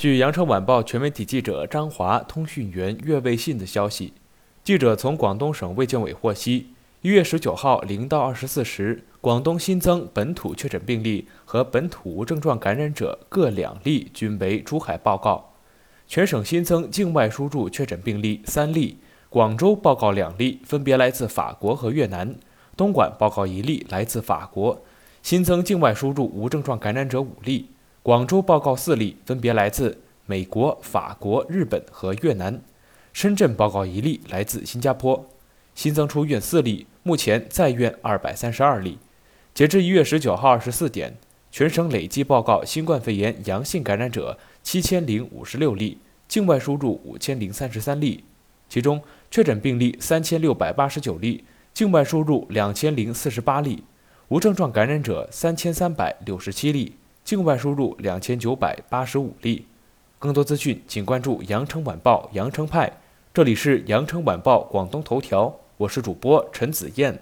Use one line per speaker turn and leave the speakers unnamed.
据羊城晚报全媒体记者张华、通讯员岳卫信的消息，记者从广东省卫健委获悉，一月十九号零到二十四时，广东新增本土确诊病例和本土无症状感染者各两例，均为珠海报告。全省新增境外输入确诊病例三例，广州报告两例，分别来自法国和越南；东莞报告一例，来自法国。新增境外输入无症状感染者五例。广州报告四例，分别来自美国、法国、日本和越南；深圳报告一例，来自新加坡。新增出院四例，目前在院二百三十二例。截至一月十九号二十四点，全省累计报告新冠肺炎阳性感染者七千零五十六例，境外输入五千零三十三例，其中确诊病例三千六百八十九例，境外输入两千零四十八例，无症状感染者三千三百六十七例。境外输入两千九百八十五例。更多资讯，请关注《羊城晚报》羊城派。这里是《羊城晚报》广东头条，我是主播陈子燕。